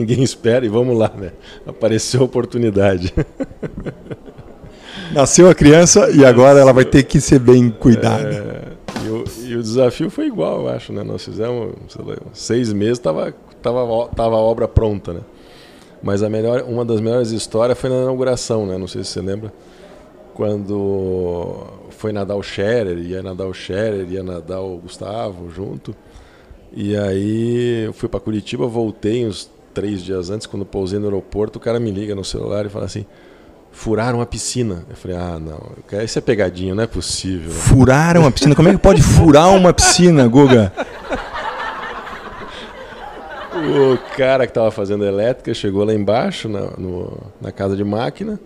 ninguém espera e vamos lá, né? Apareceu a oportunidade. Nasceu a criança e agora ela vai ter que ser bem cuidada. É, e, o, e, o, desafio foi igual, eu acho, né? Nós fizemos lá, seis meses, tava, tava, tava a obra pronta, né? Mas a melhor, uma das melhores histórias foi na inauguração, né? Não sei se você lembra. Quando foi nadar o Scherer, ia nadar o Scherer, ia nadar o Gustavo junto. E aí eu fui para Curitiba, voltei uns três dias antes, quando pousei no aeroporto, o cara me liga no celular e fala assim: furaram a piscina. Eu falei, ah, não, isso é pegadinho, não é possível. Furaram a piscina? Como é que pode furar uma piscina, Guga? O cara que estava fazendo elétrica chegou lá embaixo, na, no, na casa de máquina.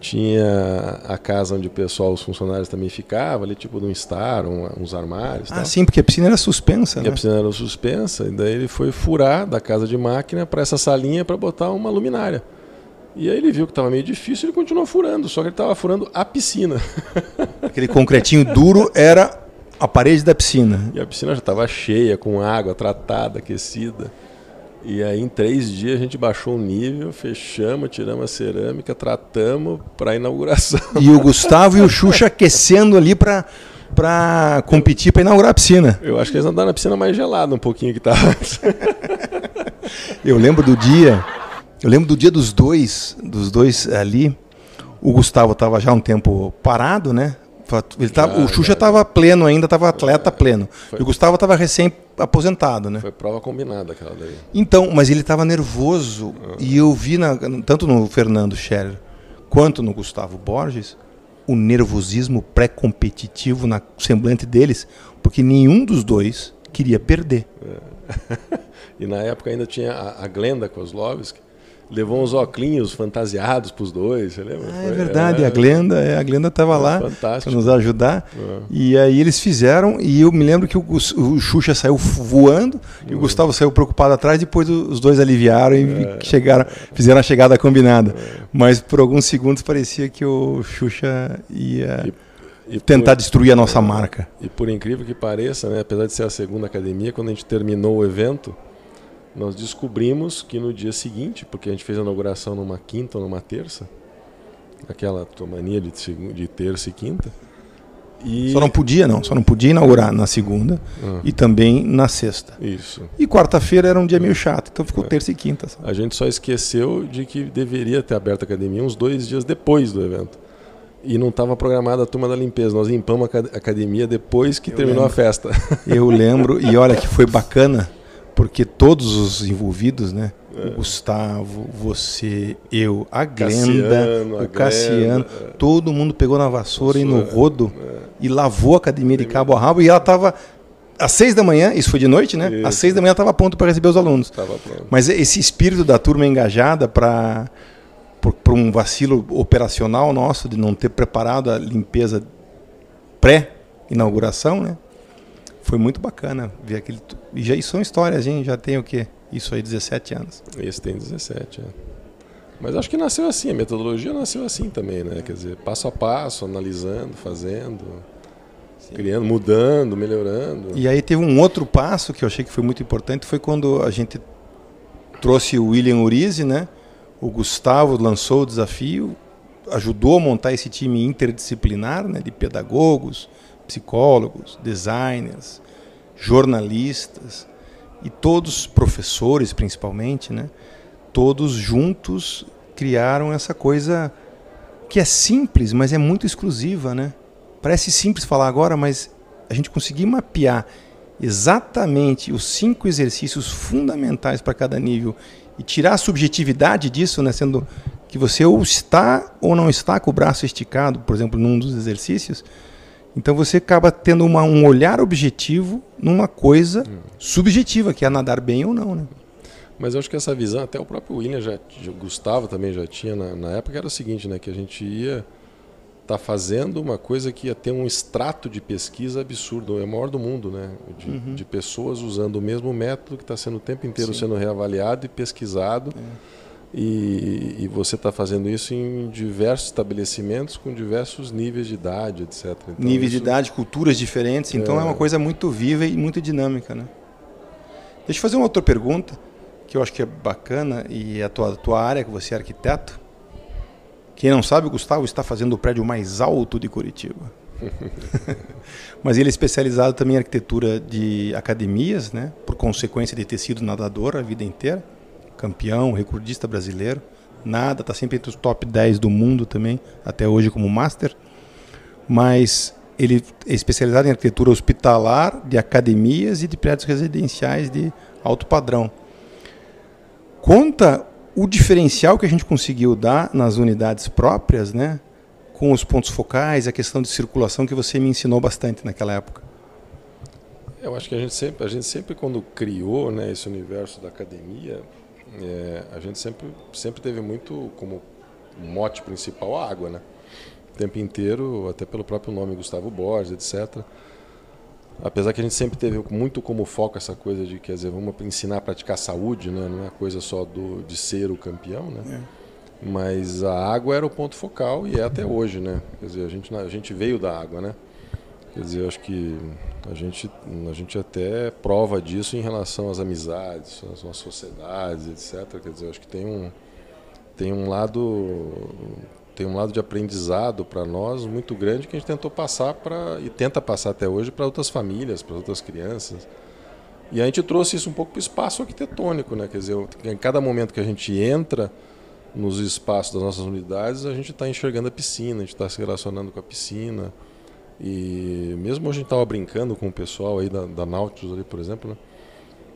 Tinha a casa onde o pessoal, os funcionários também ficavam, ali tipo num estar, um, uns armários. Ah, tal. sim, porque a piscina era suspensa. né? A piscina era suspensa, e daí ele foi furar da casa de máquina para essa salinha para botar uma luminária. E aí ele viu que estava meio difícil, ele continuou furando, só que ele estava furando a piscina. Aquele concretinho duro era a parede da piscina. E a piscina já estava cheia, com água tratada, aquecida. E aí em três dias a gente baixou o nível, fechamos, tiramos a cerâmica, tratamos para a inauguração. E o Gustavo e o Xuxa aquecendo ali para para competir para inaugurar a piscina. Eu acho que eles andaram na piscina mais gelada um pouquinho que estava. Eu lembro do dia, eu lembro do dia dos dois, dos dois ali. O Gustavo estava já um tempo parado, né? Ele tava, o Xuxa estava pleno ainda, estava atleta pleno. Foi, e o Gustavo estava recém aposentado, né? Foi prova combinada aquela daí. Então, mas ele estava nervoso uhum. e eu vi na, tanto no Fernando Scherer quanto no Gustavo Borges o nervosismo pré-competitivo na semblante deles, porque nenhum dos dois queria perder. É. e na época ainda tinha a, a Glenda Kozlovski, levou uns óculos fantasiados para os dois, você lembra? Ah, é verdade, é, a Glenda, é, a Glenda estava lá para nos ajudar. É. E aí eles fizeram, e eu me lembro que o, o Xuxa saiu voando e o uhum. Gustavo saiu preocupado atrás, depois os dois aliviaram e é. chegaram, fizeram a chegada combinada. É. Mas por alguns segundos parecia que o Xuxa ia. E... E tentar por, destruir a nossa marca. E por incrível que pareça, né, apesar de ser a segunda academia, quando a gente terminou o evento, nós descobrimos que no dia seguinte, porque a gente fez a inauguração numa quinta ou numa terça, aquela mania de, de terça e quinta. E... Só não podia, não. Só não podia inaugurar na segunda ah. e também na sexta. Isso. E quarta-feira era um dia meio chato, então ficou é. terça e quinta. A gente só esqueceu de que deveria ter aberto a academia uns dois dias depois do evento. E não estava programada a turma da limpeza. Nós limpamos a academia depois que Eu terminou lembro. a festa. Eu lembro, e olha que foi bacana porque todos os envolvidos, né? É. O Gustavo, você, eu, a Glenda, Cassiano, o a Cassiano, Glenda, é. todo mundo pegou na vassoura e no rodo é. e lavou a academia de cabo a rabo e ela estava às seis da manhã, isso foi de noite, né? Isso. Às seis da manhã estava pronto para receber os alunos. Mas esse espírito da turma engajada para por, um vacilo operacional nosso de não ter preparado a limpeza pré-inauguração, né? Foi muito bacana ver aquele. E já são histórias, gente. Já tem o quê? Isso aí, 17 anos. Esse tem 17, é. Mas acho que nasceu assim, a metodologia nasceu assim também, né? Quer dizer, passo a passo, analisando, fazendo, Sim. criando, mudando, melhorando. E aí teve um outro passo que eu achei que foi muito importante, foi quando a gente trouxe o William Urize, né? O Gustavo lançou o desafio, ajudou a montar esse time interdisciplinar, né? De pedagogos, psicólogos, designers, jornalistas e todos professores principalmente, né? Todos juntos criaram essa coisa que é simples, mas é muito exclusiva, né? Parece simples falar agora, mas a gente conseguir mapear exatamente os cinco exercícios fundamentais para cada nível e tirar a subjetividade disso, né, sendo que você ou está ou não está com o braço esticado, por exemplo, num dos exercícios, então você acaba tendo uma, um olhar objetivo numa coisa hum. subjetiva, que é nadar bem ou não, né? Mas eu acho que essa visão, até o próprio William, já, o Gustavo também já tinha na, na época, era o seguinte, né? Que a gente ia estar tá fazendo uma coisa que ia ter um extrato de pesquisa absurdo, é o maior do mundo, né? De, uhum. de pessoas usando o mesmo método que está sendo o tempo inteiro Sim. sendo reavaliado e pesquisado. É e, e você está fazendo isso em diversos estabelecimentos com diversos níveis de idade, etc. Então, níveis isso... de idade, culturas diferentes, então é... é uma coisa muito viva e muito dinâmica. Né? Deixa eu fazer uma outra pergunta. que eu acho que é bacana e a tua, a tua área, que você é arquiteto. Quem não sabe, o Gustavo está fazendo o prédio mais alto de Curitiba. Mas ele é especializado também em arquitetura de academias, né? por consequência de ter sido nadador a vida inteira, campeão, recordista brasileiro, nada, está sempre entre os top 10 do mundo também, até hoje como master. Mas ele é especializado em arquitetura hospitalar, de academias e de prédios residenciais de alto padrão. Conta o diferencial que a gente conseguiu dar nas unidades próprias, né? com os pontos focais, a questão de circulação que você me ensinou bastante naquela época. Eu acho que a gente sempre, a gente sempre quando criou né, esse universo da academia, é, a gente sempre, sempre teve muito como mote principal a água, né? O tempo inteiro, até pelo próprio nome Gustavo Borges, etc. Apesar que a gente sempre teve muito como foco essa coisa de, quer dizer, vamos ensinar a praticar saúde, né? Não é coisa só do, de ser o campeão, né? É. Mas a água era o ponto focal e é até hoje, né? Quer dizer, a gente, a gente veio da água, né? Quer dizer, eu acho que a gente, a gente até prova disso em relação às amizades, às sociedades, etc. Quer dizer, eu acho que tem um, tem um lado tem um lado de aprendizado para nós muito grande que a gente tentou passar para e tenta passar até hoje para outras famílias, para outras crianças. E a gente trouxe isso um pouco para o espaço arquitetônico, né? Quer dizer, em cada momento que a gente entra, nos espaços das nossas unidades, a gente está enxergando a piscina, a gente está se relacionando com a piscina. E mesmo a gente estava brincando com o pessoal aí da, da Nautilus ali, por exemplo, né?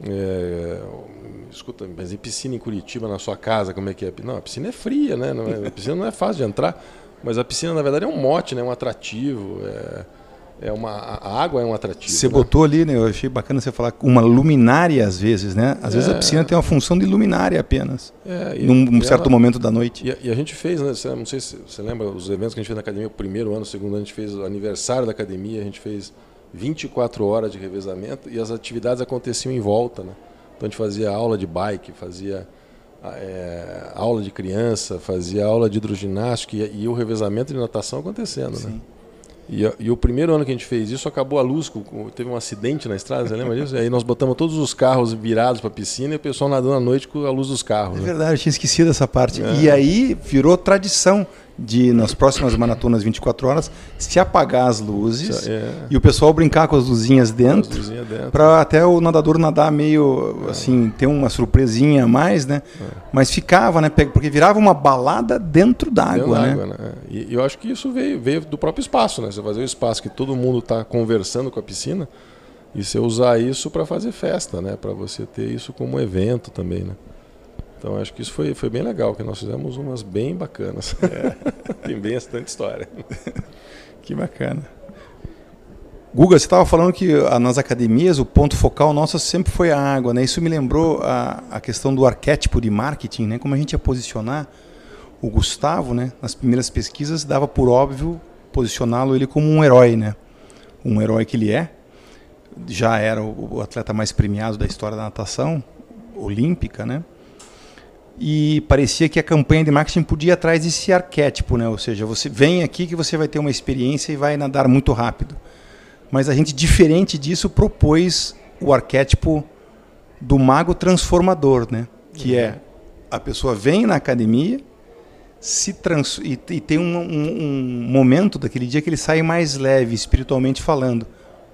É, escuta, mas em piscina em Curitiba, na sua casa, como é que é? Não, a piscina é fria, né? É, a piscina não é fácil de entrar, mas a piscina, na verdade, é um mote, né? um atrativo. É, é uma, a água é um atrativo. Você né? botou ali, né? Eu achei bacana você falar uma luminária às vezes, né? Às é. vezes a é. piscina tem uma função de luminária apenas. É, e, num e certo ela, momento da noite. E, e, a gente fez, né? Não sei se você lembra os eventos que a gente fez na academia, o primeiro ano, o segundo ano, a gente fez o aniversário da academia, a gente fez 24 horas de revezamento e as atividades aconteciam em volta, né? Então a gente fazia aula de bike, fazia é, aula de criança, fazia aula de hidroginástica e, e o revezamento de natação acontecendo, né? Sim. né? E, e, o primeiro ano que a gente fez isso, acabou a luz, teve um acidente na estrada, você lembra disso? E aí nós botamos todos os carros virados para a piscina e o pessoal nadando à noite com a luz dos carros. É né? verdade, eu tinha esquecido essa parte. É. E aí virou tradição de nas próximas maratonas 24 horas se apagar as luzes é. e o pessoal brincar com as luzinhas dentro, dentro. para até o nadador nadar meio é. assim ter uma surpresinha a mais né é. mas ficava né porque virava uma balada dentro d'água né? né? e eu acho que isso veio veio do próprio espaço né você fazer o espaço que todo mundo está conversando com a piscina e você usar isso para fazer festa né para você ter isso como evento também né então acho que isso foi, foi bem legal, que nós fizemos umas bem bacanas. É. Tem bem bastante história. que bacana. Guga, você estava falando que ah, nas academias o ponto focal nosso sempre foi a água, né? Isso me lembrou a, a questão do arquétipo de marketing, né? Como a gente ia posicionar o Gustavo, né? Nas primeiras pesquisas dava por óbvio posicioná-lo ele como um herói, né? Um herói que ele é. Já era o, o atleta mais premiado da história da natação olímpica, né? E parecia que a campanha de marketing podia ir atrás desse arquétipo, né? Ou seja, você vem aqui que você vai ter uma experiência e vai nadar muito rápido. Mas a gente, diferente disso, propôs o arquétipo do mago transformador, né? Que é a pessoa vem na academia se trans e, e tem um, um, um, momento daquele dia que ele sai mais leve, espiritualmente falando.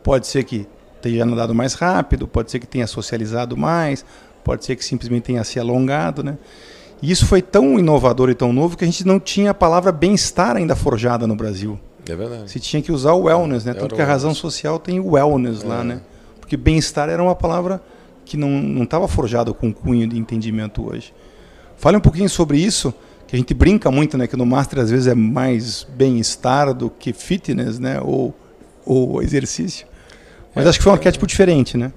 Pode ser que tenha nadado mais rápido, pode ser que tenha socializado mais, pode ser que simplesmente tenha se alongado, né? E isso foi tão inovador e tão novo que a gente não tinha a palavra bem-estar ainda forjada no Brasil. É verdade. Se tinha que usar o wellness, né? Tanto que a razão social tem o wellness é. lá, né? Porque bem-estar era uma palavra que não estava forjada com cunho de entendimento hoje. Fale um pouquinho sobre isso, que a gente brinca muito, né? Que no Master às vezes é mais bem-estar do que fitness, né? Ou, ou exercício. Mas é, acho que foi um arquétipo diferente, né?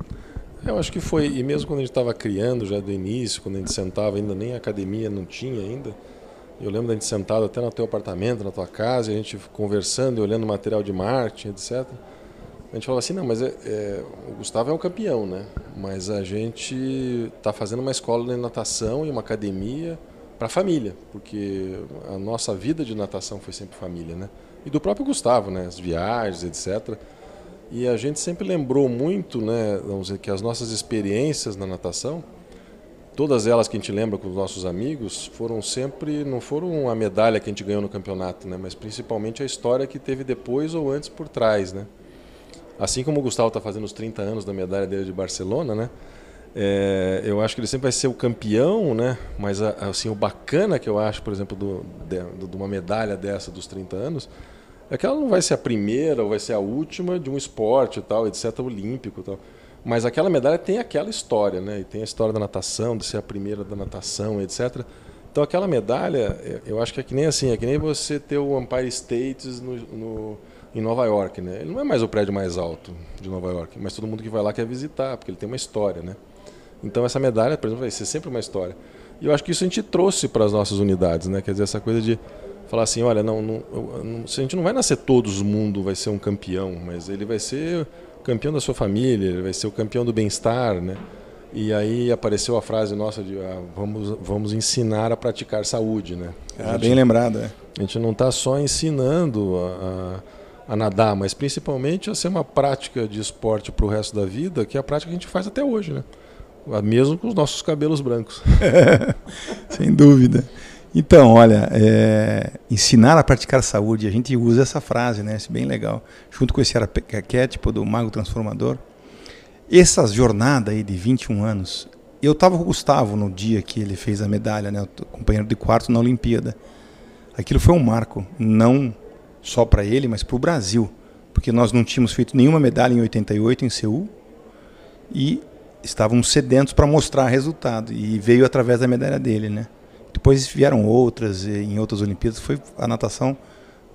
Eu acho que foi, e mesmo quando a gente estava criando já do início, quando a gente sentava, ainda nem academia não tinha ainda. Eu lembro da gente sentado até no teu apartamento, na tua casa, a gente conversando e olhando material de marketing, etc. A gente falava assim, não, mas é, é, o Gustavo é um campeão, né? Mas a gente está fazendo uma escola de natação e uma academia para a família, porque a nossa vida de natação foi sempre família, né? E do próprio Gustavo, né? As viagens, etc. E a gente sempre lembrou muito, né, vamos dizer, que as nossas experiências na natação, todas elas que a gente lembra com os nossos amigos foram sempre, não foram a medalha que a gente ganhou no campeonato, né? mas principalmente a história que teve depois ou antes por trás. Né? Assim como o Gustavo está fazendo os 30 anos da medalha dele de Barcelona, né? É, eu acho que ele sempre vai ser o campeão, né? mas assim, o bacana que eu acho, por exemplo, do, de, uma medalha dessa dos 30 anos, é que ela não vai ser a primeira ou vai ser a última de um esporte e tal, etc., olímpico tal. Mas aquela medalha tem aquela história, né? E tem a história da natação, de ser a primeira da natação, etc. Então aquela medalha, eu acho que é que nem assim, é que nem você ter o Empire State no, no, em Nova York, né? Ele não é mais o prédio mais alto de Nova York, mas todo mundo que vai lá quer visitar, porque ele tem uma história, né? Então essa medalha, por exemplo, vai ser sempre uma história. E eu acho que isso a gente trouxe para as nossas unidades, né? Quer dizer, essa coisa de falar assim, olha, não, não, não, a gente não vai nascer todos o mundo vai ser um campeão, mas ele vai ser campeão da sua família, ele vai ser o campeão do bem-estar, né? E aí apareceu a frase nossa de ah, vamos, vamos ensinar a praticar saúde, né? Ah, bem lembrado, é. A gente não está só ensinando a, a, a, nadar, mas principalmente a ser uma prática de esporte para o resto da vida, que é a prática que a gente faz até hoje, né? Mesmo com os nossos cabelos brancos. Sem dúvida. Então, olha, é, ensinar a praticar saúde, a gente usa essa frase, né? Isso é bem legal, junto com esse arquétipo do mago transformador. Essa jornada aí de 21 anos, eu estava com o Gustavo no dia que ele fez a medalha, né? Companheiro de quarto na Olimpíada. Aquilo foi um marco, não só para ele, mas para o Brasil, porque nós não tínhamos feito nenhuma medalha em 88 em Seul e estávamos sedentos para mostrar resultado e veio através da medalha dele, né? Depois vieram outras em outras Olimpíadas. Foi a natação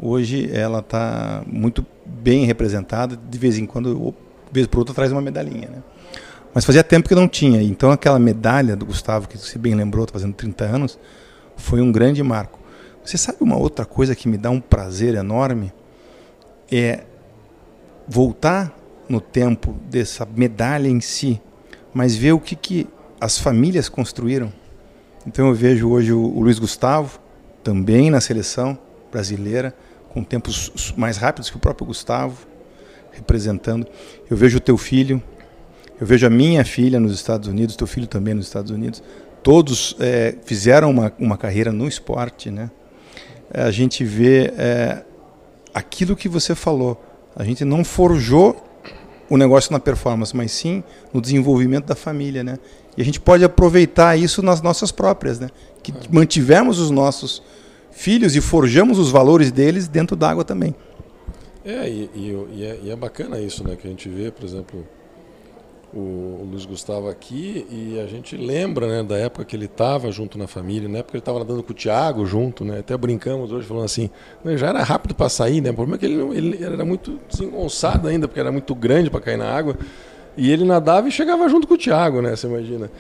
hoje ela está muito bem representada. De vez em quando, de vez por outra, traz uma medalhinha, né? Mas fazia tempo que não tinha. Então aquela medalha do Gustavo, que você bem lembrou, está fazendo 30 anos, foi um grande marco. Você sabe uma outra coisa que me dá um prazer enorme? É voltar no tempo dessa medalha em si, mas ver o que, que as famílias construíram então eu vejo hoje o, Luiz Gustavo, também na seleção brasileira, com tempos mais rápidos que o próprio Gustavo, representando. Eu vejo o teu filho, eu vejo a minha filha nos Estados Unidos, teu filho também nos Estados Unidos. Todos é, fizeram uma, uma carreira no esporte, né? A gente vê é, aquilo que você falou. A gente não forjou o negócio na performance, mas sim no desenvolvimento da família, né? E a gente pode aproveitar isso nas nossas próprias, né? Que mantivemos os nossos filhos e forjamos os valores deles dentro da água também. É e, e, e, é, e é bacana isso, né? Que a gente vê, por exemplo, o, o Luiz Gustavo aqui e a gente lembra, né? Da época que ele estava junto na família, na época que ele estava nadando com o Thiago junto, né? Até brincamos hoje falando assim, né, já era rápido para sair, né? O problema é que ele, ele era muito desengonçado ainda, porque era muito grande para cair na água. E ele nadava e chegava junto com o Thiago, né? Você imagina.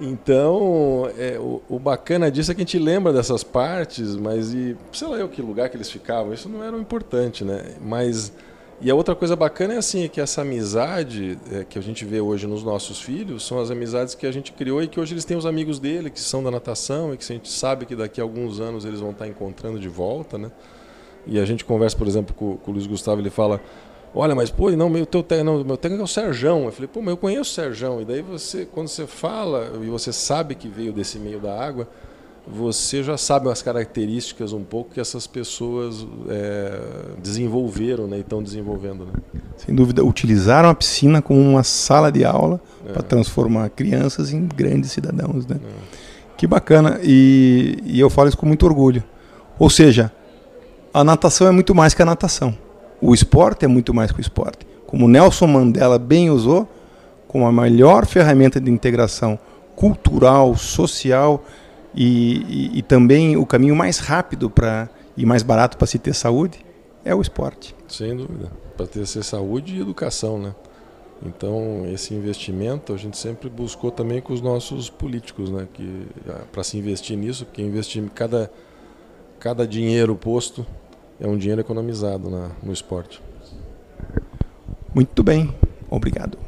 Então, é, o, o, bacana disso é que a gente lembra dessas partes, mas e sei lá eu que lugar que eles ficavam, isso não era o importante, né? Mas e a outra coisa bacana é assim, é que essa amizade é, que a gente vê hoje nos nossos filhos são as amizades que a gente criou e que hoje eles têm os amigos dele, que são da natação e que a gente sabe que daqui a alguns anos eles vão estar encontrando de volta, né? E a gente conversa, por exemplo, com, com o Luiz Gustavo, ele fala, Olha, mas pô, não, meu, teu, não, meu técnico é o Serjão. Eu falei, pô, mas eu conheço o Serjão. E daí você, quando você fala e você sabe que veio desse meio da água, você já sabe as características um pouco que essas pessoas é, desenvolveram né, e estão desenvolvendo. Né? Sem dúvida, utilizaram a piscina como uma sala de aula é. para transformar crianças em grandes cidadãos. Né? É. Que bacana, e, e eu falo isso com muito orgulho. Ou seja, a natação é muito mais que a natação. O esporte é muito mais que o esporte. Como Nelson Mandela bem usou, como a melhor ferramenta de integração cultural, social e, e, e também o caminho mais rápido para e mais barato para se ter saúde é o esporte. Sem dúvida. Para ter saúde e educação, né? Então, esse investimento a gente sempre buscou também com os nossos políticos, né? Que ah, para se investir nisso, porque investir cada cada dinheiro posto é um dinheiro economizado na, no esporte. Muito bem, obrigado.